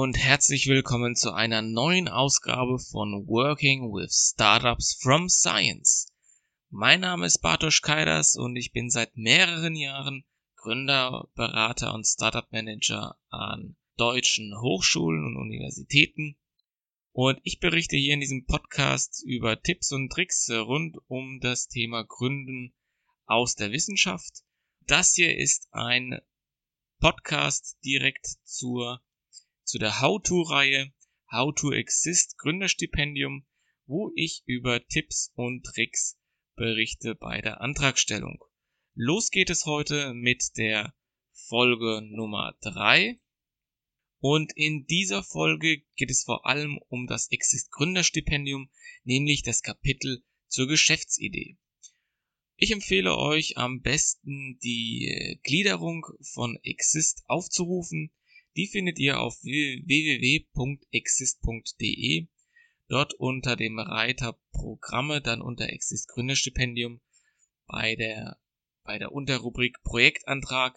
und herzlich willkommen zu einer neuen Ausgabe von Working with Startups from Science. Mein Name ist Bartosz Kaidas und ich bin seit mehreren Jahren Gründer, Berater und Startup Manager an deutschen Hochschulen und Universitäten. Und ich berichte hier in diesem Podcast über Tipps und Tricks rund um das Thema Gründen aus der Wissenschaft. Das hier ist ein Podcast direkt zur, zu der How-To-Reihe How to Exist Gründerstipendium, wo ich über Tipps und Tricks berichte bei der Antragstellung. Los geht es heute mit der Folge Nummer drei Und in dieser Folge geht es vor allem um das Exist Gründerstipendium, nämlich das Kapitel zur Geschäftsidee. Ich empfehle euch am besten die Gliederung von Exist aufzurufen. Die findet ihr auf www.exist.de. Dort unter dem Reiter Programme, dann unter Exist Gründerstipendium bei der, bei der Unterrubrik Projektantrag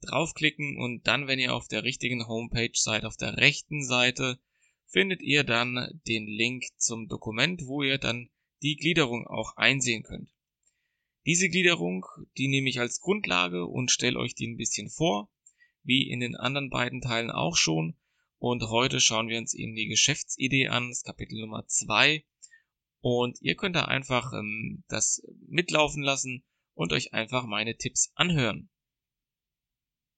draufklicken und dann, wenn ihr auf der richtigen Homepage seid, auf der rechten Seite, findet ihr dann den Link zum Dokument, wo ihr dann die Gliederung auch einsehen könnt. Diese Gliederung, die nehme ich als Grundlage und stelle euch die ein bisschen vor, wie in den anderen beiden Teilen auch schon. Und heute schauen wir uns eben die Geschäftsidee an, das Kapitel Nummer zwei. Und ihr könnt da einfach ähm, das mitlaufen lassen und euch einfach meine Tipps anhören.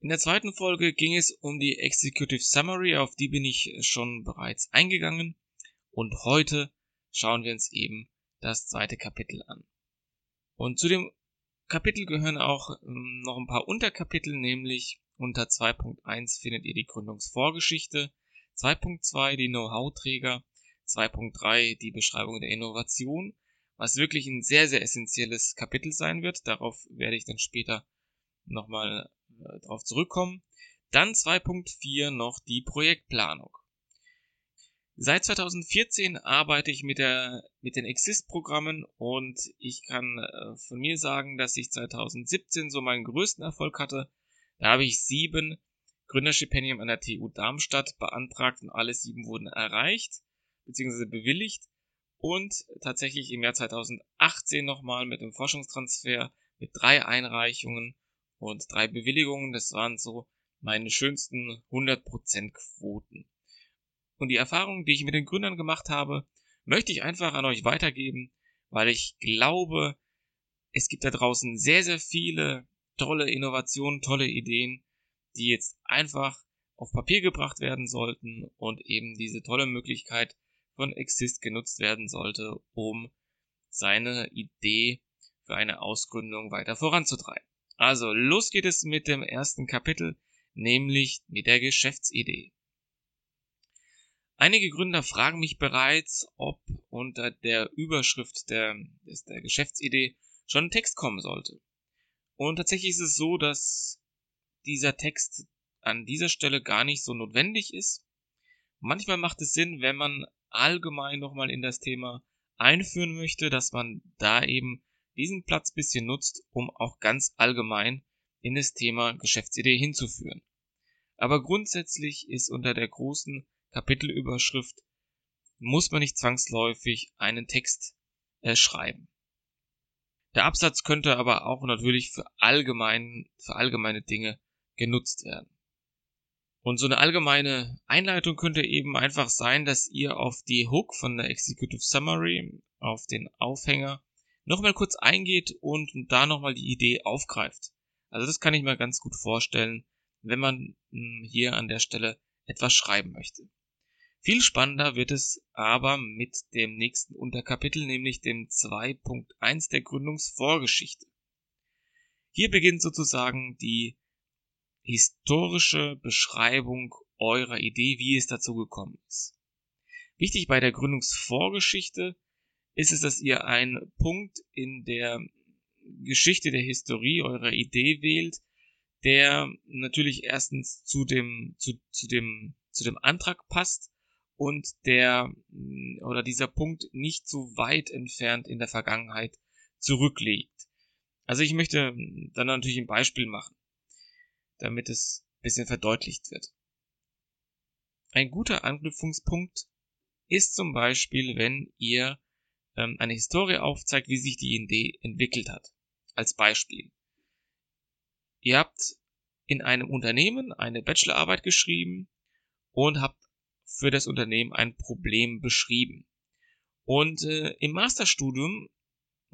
In der zweiten Folge ging es um die Executive Summary, auf die bin ich schon bereits eingegangen. Und heute schauen wir uns eben das zweite Kapitel an. Und zu dem Kapitel gehören auch ähm, noch ein paar Unterkapitel, nämlich unter 2.1 findet ihr die Gründungsvorgeschichte, 2.2 die Know-how-Träger, 2.3 die Beschreibung der Innovation, was wirklich ein sehr, sehr essentielles Kapitel sein wird. Darauf werde ich dann später nochmal äh, drauf zurückkommen. Dann 2.4 noch die Projektplanung. Seit 2014 arbeite ich mit, der, mit den Exist-Programmen und ich kann äh, von mir sagen, dass ich 2017 so meinen größten Erfolg hatte. Da habe ich sieben Gründerstipendien an der TU Darmstadt beantragt und alle sieben wurden erreicht bzw. bewilligt. Und tatsächlich im Jahr 2018 nochmal mit dem Forschungstransfer mit drei Einreichungen und drei Bewilligungen. Das waren so meine schönsten 100% Quoten. Und die Erfahrungen, die ich mit den Gründern gemacht habe, möchte ich einfach an euch weitergeben, weil ich glaube, es gibt da draußen sehr, sehr viele tolle Innovationen, tolle Ideen, die jetzt einfach auf Papier gebracht werden sollten und eben diese tolle Möglichkeit von Exist genutzt werden sollte, um seine Idee für eine Ausgründung weiter voranzutreiben. Also los geht es mit dem ersten Kapitel, nämlich mit der Geschäftsidee. Einige Gründer fragen mich bereits, ob unter der Überschrift der, der Geschäftsidee schon ein Text kommen sollte. Und tatsächlich ist es so, dass dieser Text an dieser Stelle gar nicht so notwendig ist. Manchmal macht es Sinn, wenn man allgemein nochmal in das Thema einführen möchte, dass man da eben diesen Platz bisschen nutzt, um auch ganz allgemein in das Thema Geschäftsidee hinzuführen. Aber grundsätzlich ist unter der großen Kapitelüberschrift muss man nicht zwangsläufig einen Text äh, schreiben. Der Absatz könnte aber auch natürlich für, allgemein, für allgemeine Dinge genutzt werden. Und so eine allgemeine Einleitung könnte eben einfach sein, dass ihr auf die Hook von der Executive Summary, auf den Aufhänger, nochmal kurz eingeht und da nochmal die Idee aufgreift. Also das kann ich mir ganz gut vorstellen, wenn man hm, hier an der Stelle etwas schreiben möchte. Viel spannender wird es aber mit dem nächsten Unterkapitel, nämlich dem 2.1 der Gründungsvorgeschichte. Hier beginnt sozusagen die historische Beschreibung eurer Idee, wie es dazu gekommen ist. Wichtig bei der Gründungsvorgeschichte ist es, dass ihr einen Punkt in der Geschichte der Historie eurer Idee wählt, der natürlich erstens zu dem, zu, zu dem, zu dem Antrag passt und der mm, oder dieser Punkt nicht so weit entfernt in der Vergangenheit zurückliegt. Also ich möchte mm, dann natürlich ein Beispiel machen, damit es ein bisschen verdeutlicht wird. ein guter Anknüpfungspunkt ist zum Beispiel, wenn ihr ähm, eine Historie aufzeigt, wie sich die Idee entwickelt hat. Als Beispiel. Ihr habt in einem Unternehmen eine Bachelorarbeit geschrieben und habt für das Unternehmen ein Problem beschrieben. Und äh, im Masterstudium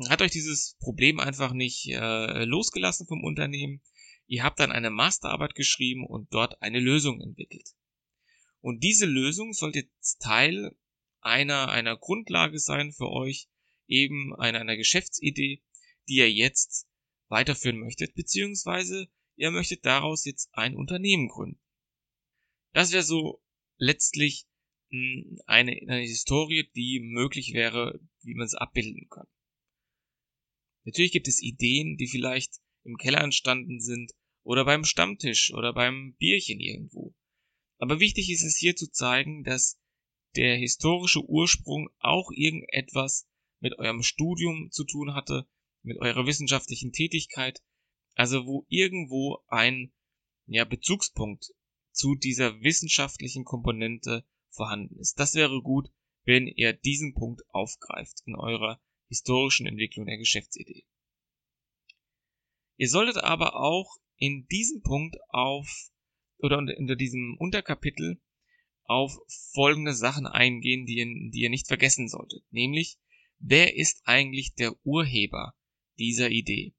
hat euch dieses Problem einfach nicht äh, losgelassen vom Unternehmen. Ihr habt dann eine Masterarbeit geschrieben und dort eine Lösung entwickelt. Und diese Lösung sollte jetzt Teil einer, einer Grundlage sein für euch, eben einer, einer Geschäftsidee, die ihr jetzt weiterführen möchtet, beziehungsweise ihr möchtet daraus jetzt ein Unternehmen gründen. Das wäre so letztlich hm, eine, eine Historie, die möglich wäre, wie man es abbilden kann. Natürlich gibt es Ideen, die vielleicht im Keller entstanden sind oder beim Stammtisch oder beim Bierchen irgendwo. Aber wichtig ist es hier zu zeigen, dass der historische Ursprung auch irgendetwas mit eurem Studium zu tun hatte, mit eurer wissenschaftlichen Tätigkeit, also wo irgendwo ein ja, Bezugspunkt zu dieser wissenschaftlichen Komponente vorhanden ist. Das wäre gut, wenn ihr diesen Punkt aufgreift in eurer historischen Entwicklung der Geschäftsidee. Ihr solltet aber auch in diesem Punkt auf oder unter diesem Unterkapitel auf folgende Sachen eingehen, die ihr, die ihr nicht vergessen solltet. Nämlich, wer ist eigentlich der Urheber dieser Idee?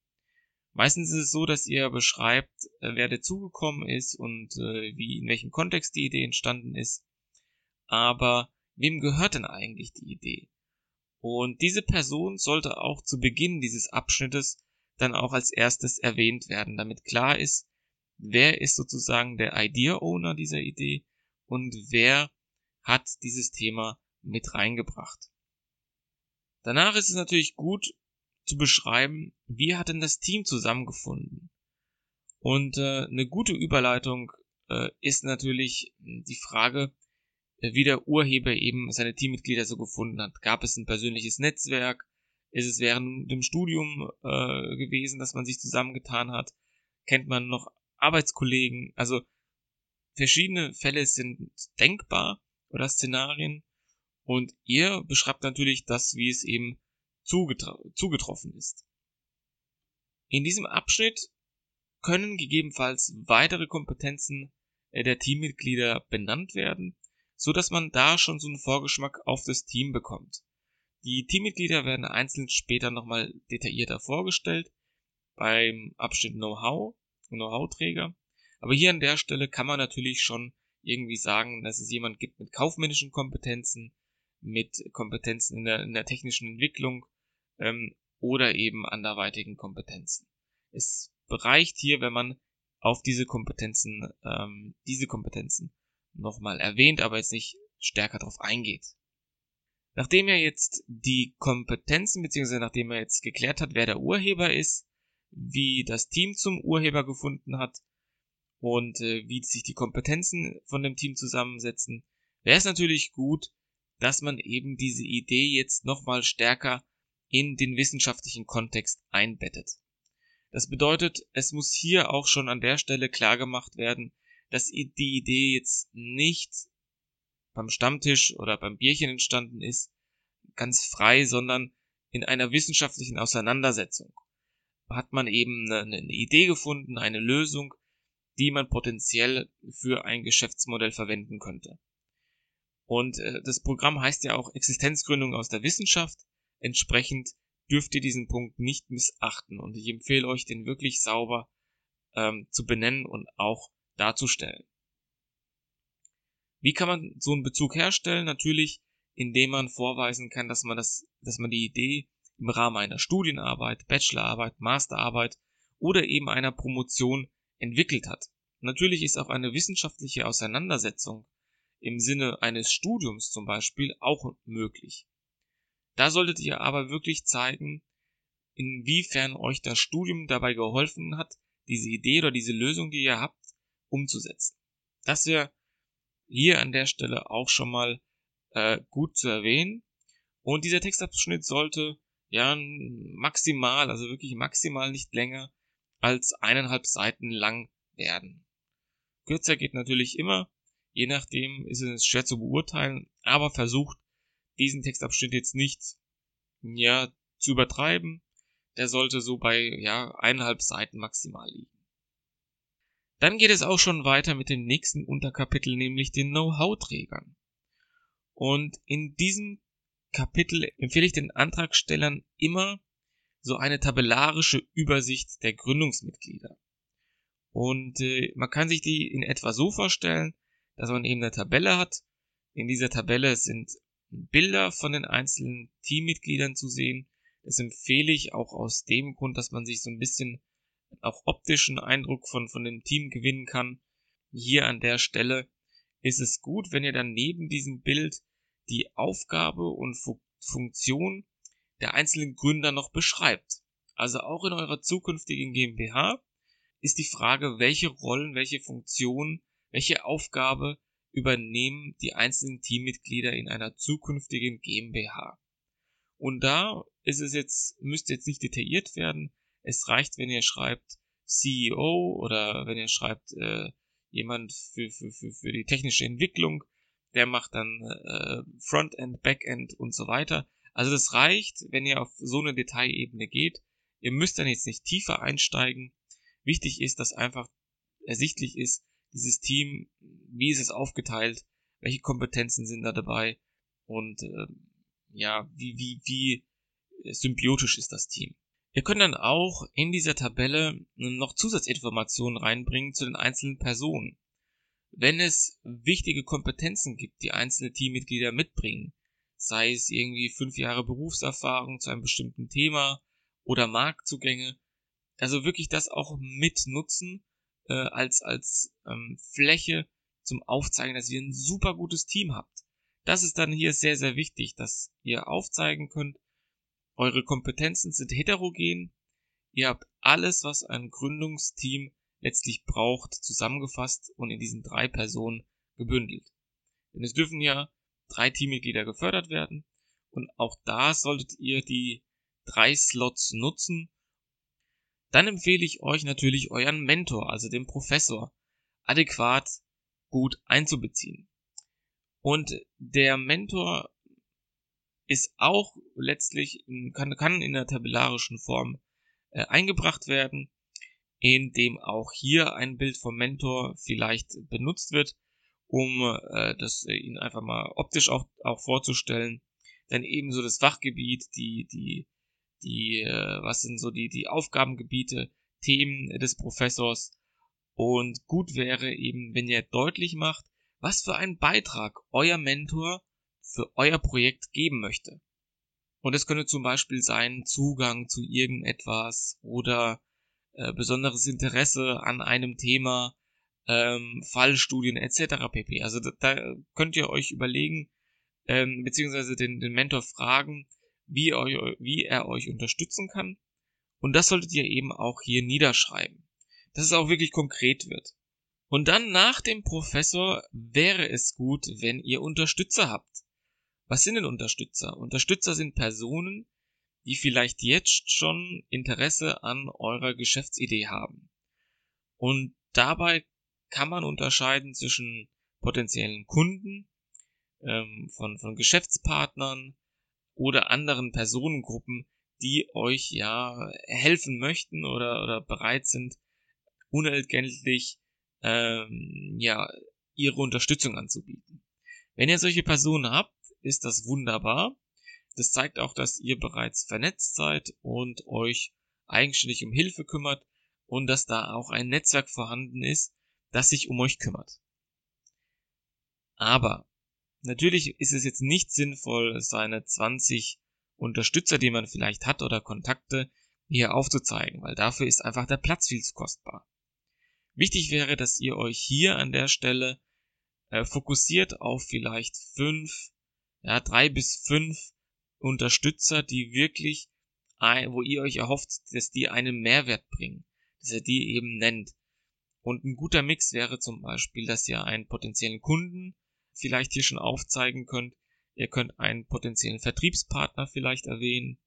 Meistens ist es so, dass ihr beschreibt, äh, wer dazugekommen ist und äh, wie in welchem Kontext die Idee entstanden ist. Aber wem gehört denn eigentlich die Idee? Und diese Person sollte auch zu Beginn dieses Abschnittes dann auch als erstes erwähnt werden, damit klar ist, wer ist sozusagen der Idea Owner dieser Idee und wer hat dieses Thema mit reingebracht. Danach ist es natürlich gut zu beschreiben, wie hat denn das Team zusammengefunden. Und äh, eine gute Überleitung äh, ist natürlich die Frage, äh, wie der Urheber eben seine Teammitglieder so gefunden hat. Gab es ein persönliches Netzwerk? Ist es während dem Studium äh, gewesen, dass man sich zusammengetan hat? Kennt man noch Arbeitskollegen? Also verschiedene Fälle sind denkbar oder Szenarien und ihr beschreibt natürlich das, wie es eben zugetroffen ist. In diesem Abschnitt können gegebenenfalls weitere Kompetenzen äh, der Teammitglieder benannt werden so dass man da schon so einen Vorgeschmack auf das Team bekommt. Die Teammitglieder werden einzeln später nochmal detaillierter vorgestellt beim Abschnitt Know-how, Know-how-Träger. Aber hier an der Stelle kann man natürlich schon irgendwie sagen, dass es jemand gibt mit kaufmännischen Kompetenzen, mit Kompetenzen in der, in der technischen Entwicklung ähm, oder eben anderweitigen Kompetenzen. Es bereicht hier, wenn man auf diese Kompetenzen, ähm, diese Kompetenzen nochmal erwähnt, aber jetzt nicht stärker darauf eingeht. Nachdem er jetzt die Kompetenzen, beziehungsweise nachdem er jetzt geklärt hat, wer der Urheber ist, wie das Team zum Urheber gefunden hat und äh, wie sich die Kompetenzen von dem Team zusammensetzen, wäre es natürlich gut, dass man eben diese Idee jetzt nochmal stärker in den wissenschaftlichen Kontext einbettet. Das bedeutet, es muss hier auch schon an der Stelle klar gemacht werden, dass die Idee jetzt nicht beim Stammtisch oder beim Bierchen entstanden ist, ganz frei, sondern in einer wissenschaftlichen Auseinandersetzung hat man eben eine, eine Idee gefunden, eine Lösung, die man potenziell für ein Geschäftsmodell verwenden könnte. Und äh, das Programm heißt ja auch Existenzgründung aus der Wissenschaft. Entsprechend dürft ihr diesen Punkt nicht missachten. Und ich empfehle euch, den wirklich sauber ähm, zu benennen und auch darzustellen. Wie kann man so einen Bezug herstellen? Natürlich, indem man vorweisen kann, dass man das, dass man die Idee im Rahmen einer Studienarbeit, Bachelorarbeit, Masterarbeit oder eben einer Promotion entwickelt hat. Natürlich ist auch eine wissenschaftliche Auseinandersetzung im Sinne eines Studiums zum Beispiel auch möglich. Da solltet ihr aber wirklich zeigen, inwiefern euch das Studium dabei geholfen hat, diese Idee oder diese Lösung, die ihr habt, umzusetzen. Das wäre hier an der Stelle auch schon mal äh, gut zu erwähnen. Und dieser Textabschnitt sollte ja maximal, also wirklich maximal nicht länger als eineinhalb Seiten lang werden. Kürzer geht natürlich immer. Je nachdem ist es schwer zu beurteilen, aber versucht diesen Textabschnitt jetzt nicht ja, zu übertreiben. Der sollte so bei ja, eineinhalb Seiten maximal liegen. Dann geht es auch schon weiter mit dem nächsten Unterkapitel, nämlich den Know-how-Trägern. Und in diesem Kapitel empfehle ich den Antragstellern immer so eine tabellarische Übersicht der Gründungsmitglieder. Und äh, man kann sich die in etwa so vorstellen, dass man eben eine Tabelle hat. In dieser Tabelle sind Bilder von den einzelnen Teammitgliedern zu sehen. Das empfehle ich auch aus dem Grund, dass man sich so ein bisschen auch optischen Eindruck von, von dem Team gewinnen kann. Hier an der Stelle ist es gut, wenn ihr dann neben diesem Bild die Aufgabe und Fu Funktion der einzelnen Gründer noch beschreibt. Also auch in eurer zukünftigen GmbH ist die Frage, welche Rollen, welche Funktionen, welche Aufgabe übernehmen die einzelnen Teammitglieder in einer zukünftigen GmbH. Und da ist es jetzt, müsste jetzt nicht detailliert werden. Es reicht, wenn ihr schreibt CEO oder wenn ihr schreibt äh, jemand für, für, für, für die technische Entwicklung, der macht dann äh, Frontend, Backend und so weiter. Also das reicht, wenn ihr auf so eine Detailebene geht. Ihr müsst dann jetzt nicht tiefer einsteigen. Wichtig ist, dass einfach ersichtlich ist, dieses Team, wie ist es aufgeteilt, welche Kompetenzen sind da dabei und äh, ja, wie, wie, wie symbiotisch ist das Team. Ihr könnt dann auch in dieser Tabelle noch Zusatzinformationen reinbringen zu den einzelnen Personen. Wenn es wichtige Kompetenzen gibt, die einzelne Teammitglieder mitbringen, sei es irgendwie fünf Jahre Berufserfahrung zu einem bestimmten Thema oder Marktzugänge, also wirklich das auch mitnutzen äh, als als ähm, Fläche zum Aufzeigen, dass ihr ein super gutes Team habt. Das ist dann hier sehr sehr wichtig, dass ihr aufzeigen könnt, eure Kompetenzen sind heterogen, ihr habt alles, was ein Gründungsteam letztlich braucht, zusammengefasst und in diesen drei Personen gebündelt. Denn es dürfen ja drei Teammitglieder gefördert werden und auch da solltet ihr die drei Slots nutzen. Dann empfehle ich euch natürlich euren Mentor, also den Professor, adäquat gut einzubeziehen. Und der Mentor ist auch letztlich, kann, kann in der tabellarischen Form äh, eingebracht werden in dem auch hier ein Bild vom Mentor vielleicht benutzt wird, um äh, das äh, ihn einfach mal optisch auch, auch vorzustellen. Dann ebenso das Fachgebiet, die, die, die, äh, was sind so die, die Aufgabengebiete, Themen des Professors. Und gut wäre eben, wenn ihr deutlich macht, was für einen Beitrag euer Mentor für euer Projekt geben möchte. Und es könnte zum Beispiel sein Zugang zu irgendetwas oder äh, besonderes Interesse an einem Thema, ähm, Fallstudien etc. pp. Also da, da könnt ihr euch überlegen, ähm, beziehungsweise den, den Mentor fragen, wie, eu, wie er euch unterstützen kann. Und das solltet ihr eben auch hier niederschreiben, dass es auch wirklich konkret wird. Und dann nach dem Professor wäre es gut, wenn ihr Unterstützer habt. Was sind denn Unterstützer? Unterstützer sind Personen, die vielleicht jetzt schon Interesse an eurer Geschäftsidee haben. Und dabei kann man unterscheiden zwischen potenziellen Kunden, ähm, von, von Geschäftspartnern oder anderen Personengruppen, die euch ja helfen möchten oder, oder bereit sind, unentgeltlich ähm, ja ihre Unterstützung anzubieten. Wenn ihr solche Personen habt, ist das wunderbar. Das zeigt auch, dass ihr bereits vernetzt seid und euch eigenständig um Hilfe kümmert und dass da auch ein Netzwerk vorhanden ist, das sich um euch kümmert. Aber natürlich ist es jetzt nicht sinnvoll, seine 20 Unterstützer, die man vielleicht hat oder Kontakte hier aufzuzeigen, weil dafür ist einfach der Platz viel zu kostbar. Wichtig wäre, dass ihr euch hier an der Stelle äh, fokussiert auf vielleicht fünf, ja, drei bis fünf Unterstützer, die wirklich, wo ihr euch erhofft, dass die einen Mehrwert bringen, dass ihr die eben nennt. Und ein guter Mix wäre zum Beispiel, dass ihr einen potenziellen Kunden vielleicht hier schon aufzeigen könnt. Ihr könnt einen potenziellen Vertriebspartner vielleicht erwähnen.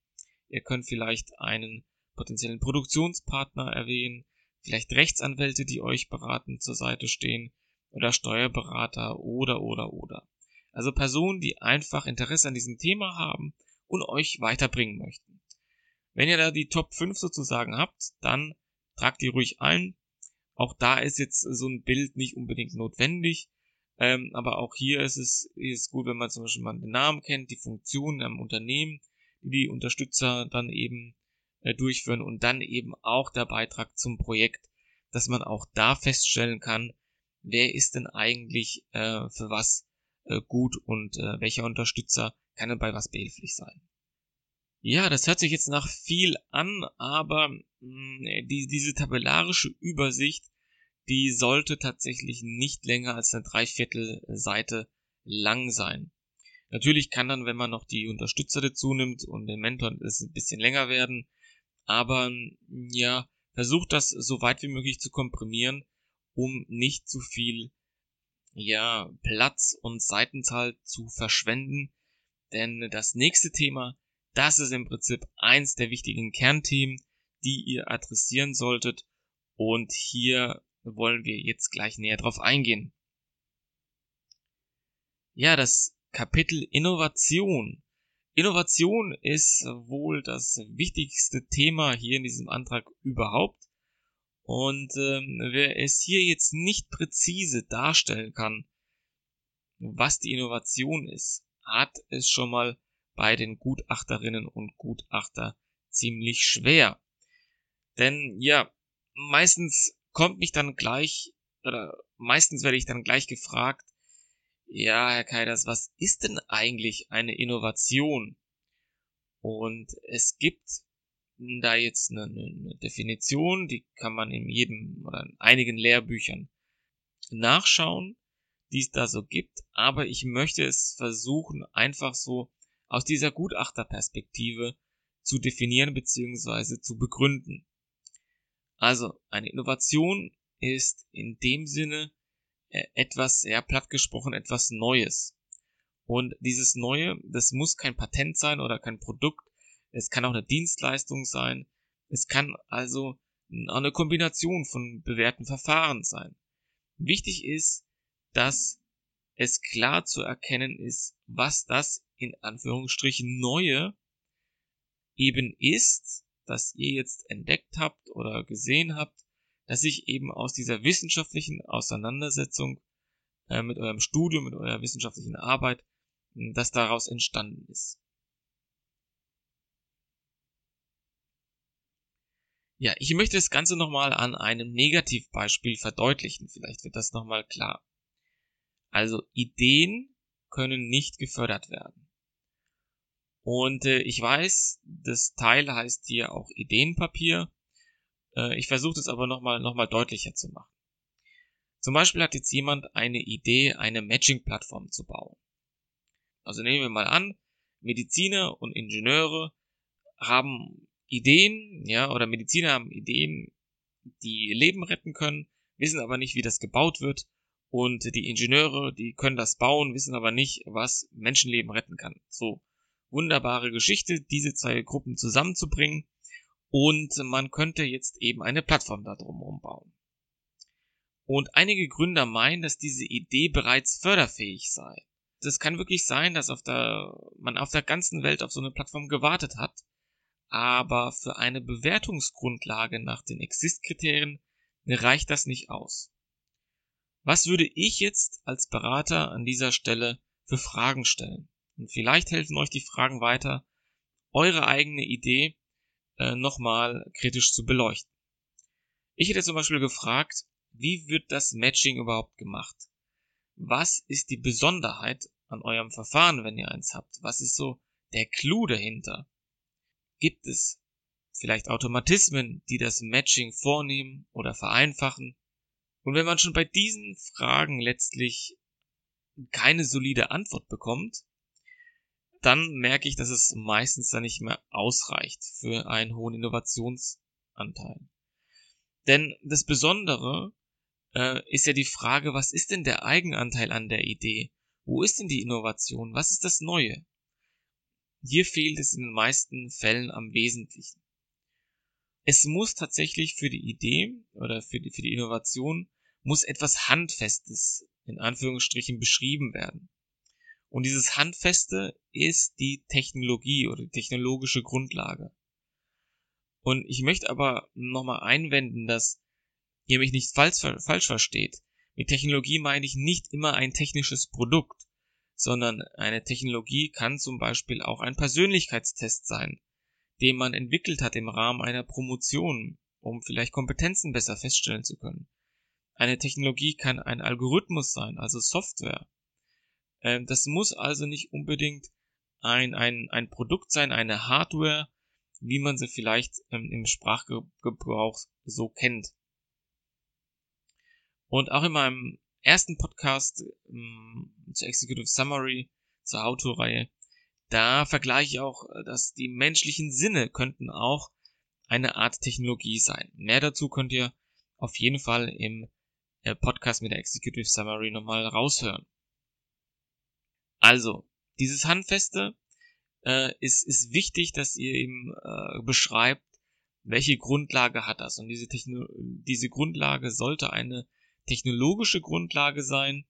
Ihr könnt vielleicht einen potenziellen Produktionspartner erwähnen. Vielleicht Rechtsanwälte, die euch beratend zur Seite stehen. oder Steuerberater oder oder oder. Also Personen, die einfach Interesse an diesem Thema haben und euch weiterbringen möchten. Wenn ihr da die Top 5 sozusagen habt, dann tragt die ruhig ein. Auch da ist jetzt so ein Bild nicht unbedingt notwendig. Ähm, aber auch hier ist es ist gut, wenn man zum Beispiel mal den Namen kennt, die Funktionen am Unternehmen, die die Unterstützer dann eben äh, durchführen und dann eben auch der Beitrag zum Projekt, dass man auch da feststellen kann, wer ist denn eigentlich äh, für was äh, gut und äh, welcher Unterstützer kann denn bei was behilflich sein. Ja, das hört sich jetzt nach viel an, aber mh, mm, die, diese tabellarische Übersicht, die sollte tatsächlich nicht länger als eine Dreiviertelseite lang sein. Natürlich kann dann, wenn man noch die Unterstützer dazu nimmt und den Mentor, es ein bisschen länger werden, aber ja, versucht das so weit wie möglich zu komprimieren, um nicht zu viel ja, Platz und Seitenzahl zu verschwenden, denn das nächste Thema, das ist im Prinzip eins der wichtigen Kernthemen, die ihr adressieren solltet. Und hier wollen wir jetzt gleich näher drauf eingehen. Ja, das Kapitel Innovation. Innovation ist wohl das wichtigste Thema hier in diesem Antrag überhaupt. Und ähm, wer es hier jetzt nicht präzise darstellen kann, was die Innovation ist, hat es schon mal bei den Gutachterinnen und Gutachter ziemlich schwer. Denn ja, meistens kommt mich dann gleich, oder meistens werde ich dann gleich gefragt, ja, Herr Kaiders, was ist denn eigentlich eine Innovation? Und es gibt da jetzt eine, eine Definition, die kann man in jedem oder in einigen Lehrbüchern nachschauen, die es da so gibt, aber ich möchte es versuchen, einfach so aus dieser Gutachterperspektive zu definieren bzw. zu begründen. Also eine Innovation ist in dem Sinne äh, etwas, sehr platt gesprochen, etwas Neues. Und dieses Neue, das muss kein Patent sein oder kein Produkt, es kann auch eine Dienstleistung sein, es kann also eine Kombination von bewährten Verfahren sein. Wichtig ist, dass es klar zu erkennen ist, was das in Anführungsstrichen Neue eben ist, das ihr jetzt entdeckt habt oder gesehen habt, dass sich eben aus dieser wissenschaftlichen Auseinandersetzung äh, mit eurem Studium, mit eurer wissenschaftlichen Arbeit, das daraus entstanden ist. Ja, ich möchte das Ganze nochmal an einem Negativbeispiel verdeutlichen. Vielleicht wird das nochmal klar. Also Ideen können nicht gefördert werden. Und äh, ich weiß, das Teil heißt hier auch Ideenpapier. Äh, ich versuche das aber nochmal noch mal deutlicher zu machen. Zum Beispiel hat jetzt jemand eine Idee, eine Matching-Plattform zu bauen. Also nehmen wir mal an, Mediziner und Ingenieure haben Ideen, ja, oder Mediziner haben Ideen, die Leben retten können, wissen aber nicht, wie das gebaut wird und die Ingenieure, die können das bauen, wissen aber nicht, was Menschenleben retten kann. So, wunderbare Geschichte, diese zwei Gruppen zusammenzubringen. Und man könnte jetzt eben eine Plattform da drum bauen. Und einige Gründer meinen, dass diese Idee bereits förderfähig sei. Das kann wirklich sein, dass auf der, man auf der ganzen Welt auf so eine Plattform gewartet hat, aber für eine Bewertungsgrundlage nach den Exist-Kriterien reicht das nicht aus. Was würde ich jetzt als Berater an dieser Stelle für Fragen stellen? Und vielleicht helfen euch die Fragen weiter, eure eigene Idee äh, nochmal kritisch zu beleuchten. Ich hätte zum Beispiel gefragt, wie wird das Matching überhaupt gemacht? Was ist die Besonderheit an eurem Verfahren, wenn ihr eins habt? Was ist so der Clou dahinter? Gibt es vielleicht Automatismen, die das Matching vornehmen oder vereinfachen? Und wenn man schon bei diesen Fragen letztlich keine solide Antwort bekommt, dann merke ich, dass es meistens dann nicht mehr ausreicht für einen hohen Innovationsanteil. Denn das Besondere äh, ist ja die Frage, was ist denn der Eigenanteil an der Idee? Wo ist denn die Innovation? Was ist das Neue? Hier fehlt es in den meisten Fällen am Wesentlichen. Es muss tatsächlich für die Idee oder für die, für die Innovation muss etwas Handfestes in Anführungsstrichen beschrieben werden. Und dieses Handfeste ist die Technologie oder die technologische Grundlage. Und ich möchte aber nochmal einwenden, dass ihr mich nicht falsch, falsch versteht. Mit Technologie meine ich nicht immer ein technisches Produkt, sondern eine Technologie kann zum Beispiel auch ein Persönlichkeitstest sein, den man entwickelt hat im Rahmen einer Promotion, um vielleicht Kompetenzen besser feststellen zu können. Eine Technologie kann ein Algorithmus sein, also Software. Ähm, das muss also nicht unbedingt ein, ein, ein Produkt sein, eine Hardware, wie man sie vielleicht ähm, im Sprachgebrauch so kennt. Und auch in meinem ersten Podcast ähm, zur Executive Summary, zur Autoreihe, da vergleiche ich auch, äh, dass die menschlichen Sinne könnten auch eine Art Technologie sein. Mehr dazu könnt ihr auf jeden Fall im äh, Podcast mit der Executive Summary nochmal raushören. Also, dieses Handfeste äh, ist, ist wichtig, dass ihr eben äh, beschreibt, welche Grundlage hat das. Und diese, Techno diese Grundlage sollte eine technologische Grundlage sein,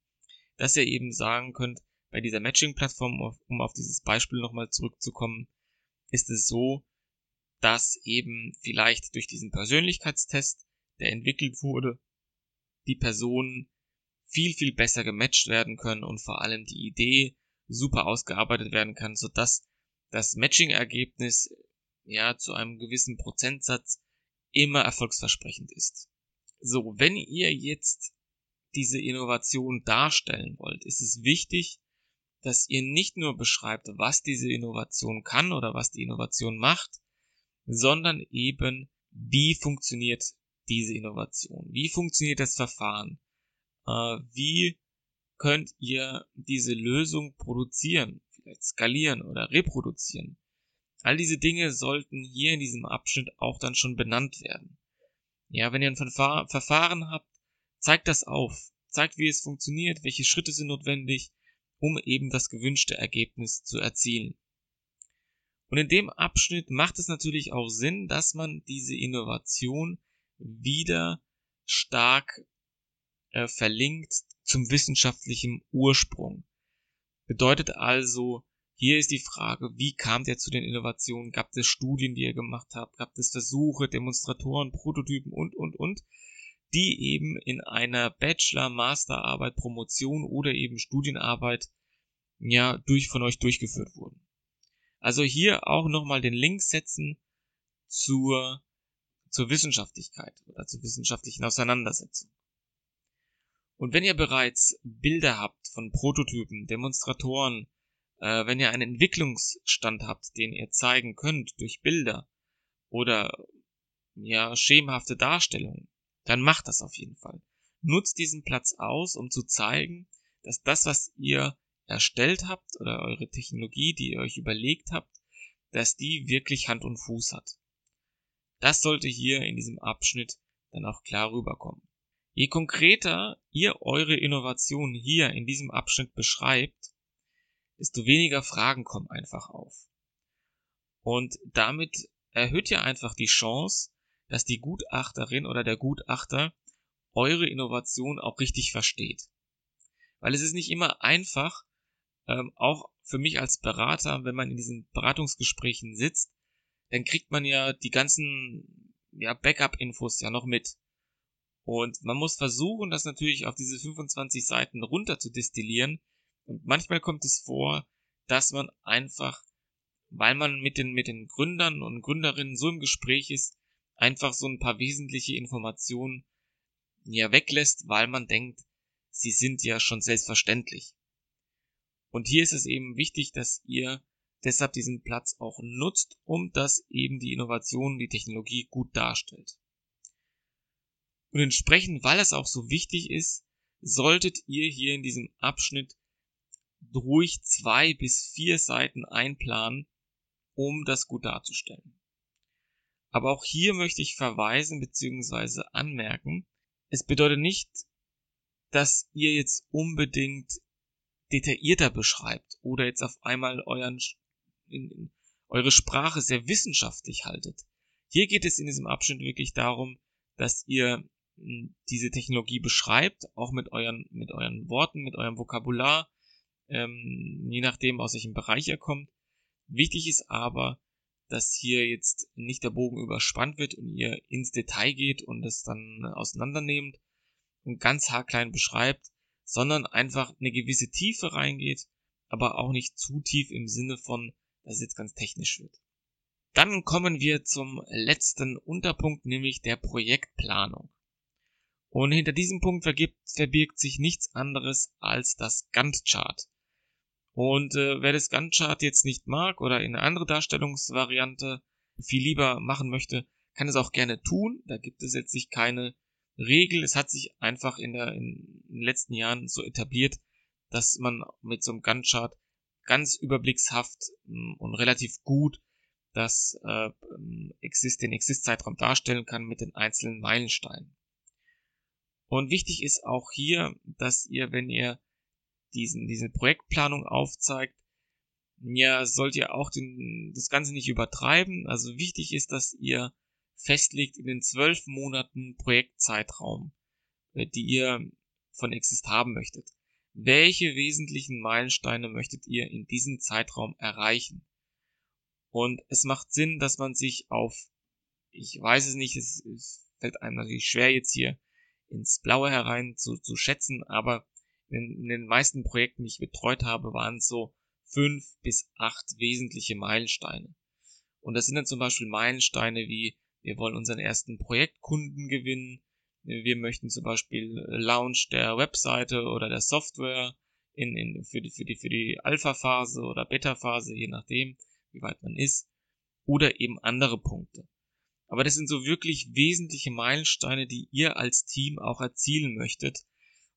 dass ihr eben sagen könnt, bei dieser Matching-Plattform, um auf dieses Beispiel nochmal zurückzukommen, ist es so, dass eben vielleicht durch diesen Persönlichkeitstest, der entwickelt wurde, die Personen viel, viel besser gematcht werden können und vor allem die Idee super ausgearbeitet werden kann, sodass das Matching-Ergebnis ja zu einem gewissen Prozentsatz immer erfolgsversprechend ist. So, wenn ihr jetzt diese Innovation darstellen wollt, ist es wichtig, dass ihr nicht nur beschreibt, was diese Innovation kann oder was die Innovation macht, sondern eben, wie funktioniert diese Innovation? Wie funktioniert das Verfahren? Äh, wie könnt ihr diese Lösung produzieren, vielleicht skalieren oder reproduzieren? All diese Dinge sollten hier in diesem Abschnitt auch dann schon benannt werden. Ja, wenn ihr ein Verfahren habt, zeigt das auf, zeigt, wie es funktioniert, welche Schritte sind notwendig, um eben das gewünschte Ergebnis zu erzielen. Und in dem Abschnitt macht es natürlich auch Sinn, dass man diese Innovation wieder stark äh, verlinkt zum wissenschaftlichen Ursprung. Bedeutet also, hier ist die Frage, wie kam der zu den Innovationen? Gab es Studien, die ihr gemacht habt? Gab es Versuche, Demonstratoren, Prototypen und, und, und, die eben in einer Bachelor, Masterarbeit, Promotion oder eben Studienarbeit ja durch von euch durchgeführt wurden. Also hier auch nochmal den Link setzen zur zur Wissenschaftlichkeit oder zur wissenschaftlichen Auseinandersetzung. Und wenn ihr bereits Bilder habt von Prototypen, Demonstratoren, äh, wenn ihr einen Entwicklungsstand habt, den ihr zeigen könnt durch Bilder oder ja, schemenhafte Darstellungen, dann macht das auf jeden Fall. Nutzt diesen Platz aus, um zu zeigen, dass das, was ihr erstellt habt oder eure Technologie, die ihr euch überlegt habt, dass die wirklich Hand und Fuß hat. Das sollte hier in diesem Abschnitt dann auch klar rüberkommen. Je konkreter ihr eure Innovation hier in diesem Abschnitt beschreibt, desto weniger Fragen kommen einfach auf. Und damit erhöht ihr einfach die Chance, dass die Gutachterin oder der Gutachter eure Innovation auch richtig versteht. Weil es ist nicht immer einfach, ähm, auch für mich als Berater, wenn man in diesen Beratungsgesprächen sitzt, dann kriegt man ja die ganzen ja, Backup-Infos ja noch mit. Und man muss versuchen, das natürlich auf diese 25 Seiten runter zu destillieren. Und manchmal kommt es vor, dass man einfach, weil man mit den, mit den Gründern und Gründerinnen so im Gespräch ist, einfach so ein paar wesentliche Informationen ja weglässt, weil man denkt, sie sind ja schon selbstverständlich. Und hier ist es eben wichtig, dass ihr deshalb diesen Platz auch nutzt, um dass eben die Innovation, die Technologie gut darstellt. Und entsprechend, weil es auch so wichtig ist, solltet ihr hier in diesem Abschnitt ruhig zwei bis vier Seiten einplanen, um das gut darzustellen. Aber auch hier möchte ich verweisen bzw. anmerken, es bedeutet nicht, dass ihr jetzt unbedingt detaillierter beschreibt oder jetzt auf einmal euren in, in eure Sprache sehr wissenschaftlich haltet. Hier geht es in diesem Abschnitt wirklich darum, dass ihr diese Technologie beschreibt, auch mit euren, mit euren Worten, mit eurem Vokabular, ähm, je nachdem, aus welchem Bereich ihr kommt. Wichtig ist aber, dass hier jetzt nicht der Bogen überspannt wird und ihr ins Detail geht und es dann auseinandernehmt und ganz haarklein beschreibt, sondern einfach eine gewisse Tiefe reingeht, aber auch nicht zu tief im Sinne von, dass es jetzt ganz technisch wird. Dann kommen wir zum letzten Unterpunkt, nämlich der Projektplanung. Und hinter diesem Punkt vergibt, verbirgt sich nichts anderes als das Gantt-Chart. Und äh, wer das Gantt-Chart jetzt nicht mag oder in eine andere Darstellungsvariante viel lieber machen möchte, kann es auch gerne tun. Da gibt es jetzt sich keine Regel. Es hat sich einfach in, der, in den letzten Jahren so etabliert, dass man mit so einem Gantt-Chart ganz überblickshaft mm, und relativ gut das äh, Exist, den Exist-Zeitraum darstellen kann mit den einzelnen Meilensteinen. Und wichtig ist auch hier, dass ihr, wenn ihr diesen, diese Projektplanung aufzeigt, ja, sollt ihr auch den, das Ganze nicht übertreiben. Also wichtig ist, dass ihr festlegt in den zwölf Monaten Projektzeitraum, äh, die ihr von Exist haben möchtet. Welche wesentlichen Meilensteine möchtet ihr in diesem Zeitraum erreichen? Und es macht Sinn, dass man sich auf, ich weiß es nicht, es, es fällt einem natürlich schwer jetzt hier ins Blaue herein zu, zu schätzen, aber in, in den meisten Projekten, die ich betreut habe, waren es so fünf bis acht wesentliche Meilensteine. Und das sind dann zum Beispiel Meilensteine wie, wir wollen unseren ersten Projektkunden gewinnen, wir möchten zum Beispiel Launch der Webseite oder der Software in, in, für die, für die, für die Alpha-Phase oder Beta-Phase, je nachdem, wie weit man ist, oder eben andere Punkte. Aber das sind so wirklich wesentliche Meilensteine, die ihr als Team auch erzielen möchtet,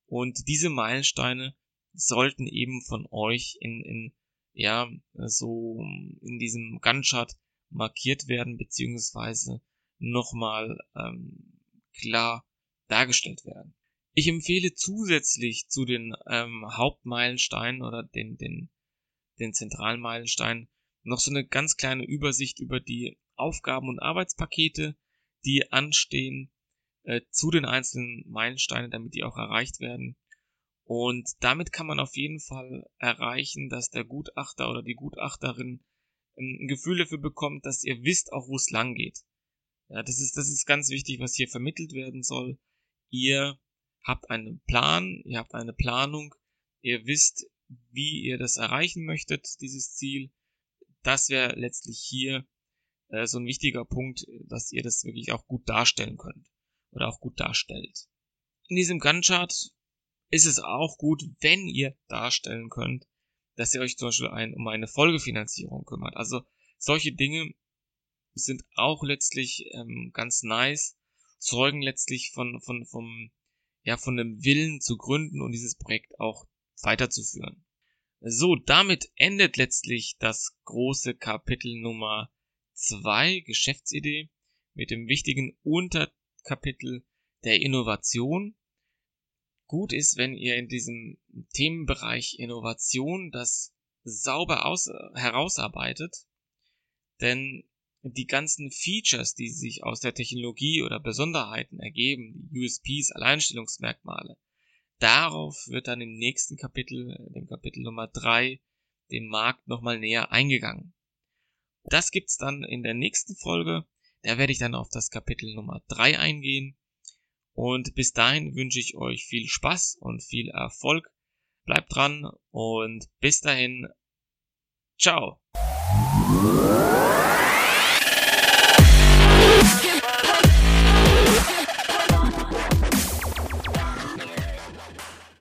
und diese Meilensteine sollten eben von euch in, in ja, so in diesem Gunshot markiert werden, beziehungsweise nochmal ähm, klar dargestellt werden. Ich empfehle zusätzlich zu den ähm, Hauptmeilensteinen oder den, den, den zentralen Meilensteinen noch so eine ganz kleine Übersicht über die Aufgaben und Arbeitspakete, die anstehen äh, zu den einzelnen Meilensteinen, damit die auch erreicht werden. Und damit kann man auf jeden Fall erreichen, dass der Gutachter oder die Gutachterin ein Gefühl dafür bekommt, dass ihr wisst auch, wo es lang geht. Ja, das ist, das ist ganz wichtig, was hier vermittelt werden soll. Ihr habt einen Plan, ihr habt eine Planung, ihr wisst, wie ihr das erreichen möchtet, dieses Ziel. Das wäre letztlich hier äh, so ein wichtiger Punkt, dass ihr das wirklich auch gut darstellen könnt oder auch gut darstellt. In diesem Gantt-Chart ist es auch gut, wenn ihr darstellen könnt, dass ihr euch zum Beispiel ein, um eine Folgefinanzierung kümmert. Also solche Dinge sind auch letztlich ähm, ganz nice, zeugen letztlich von, von, vom, ja, von dem Willen zu gründen und dieses Projekt auch weiterzuführen. So, damit endet letztlich das große Kapitel Nummer zwei Geschäftsidee mit dem wichtigen Unter Kapitel der Innovation. Gut ist, wenn ihr in diesem Themenbereich Innovation das sauber aus, herausarbeitet, denn die ganzen Features, die sich aus der Technologie oder Besonderheiten ergeben, die USPs, Alleinstellungsmerkmale, darauf wird dann im nächsten Kapitel, dem Kapitel Nummer drei, dem Markt nochmal näher eingegangen. Das gibt's dann in der nächsten Folge. Da werde ich dann auf das Kapitel Nummer 3 eingehen. Und bis dahin wünsche ich euch viel Spaß und viel Erfolg. Bleibt dran und bis dahin. Ciao.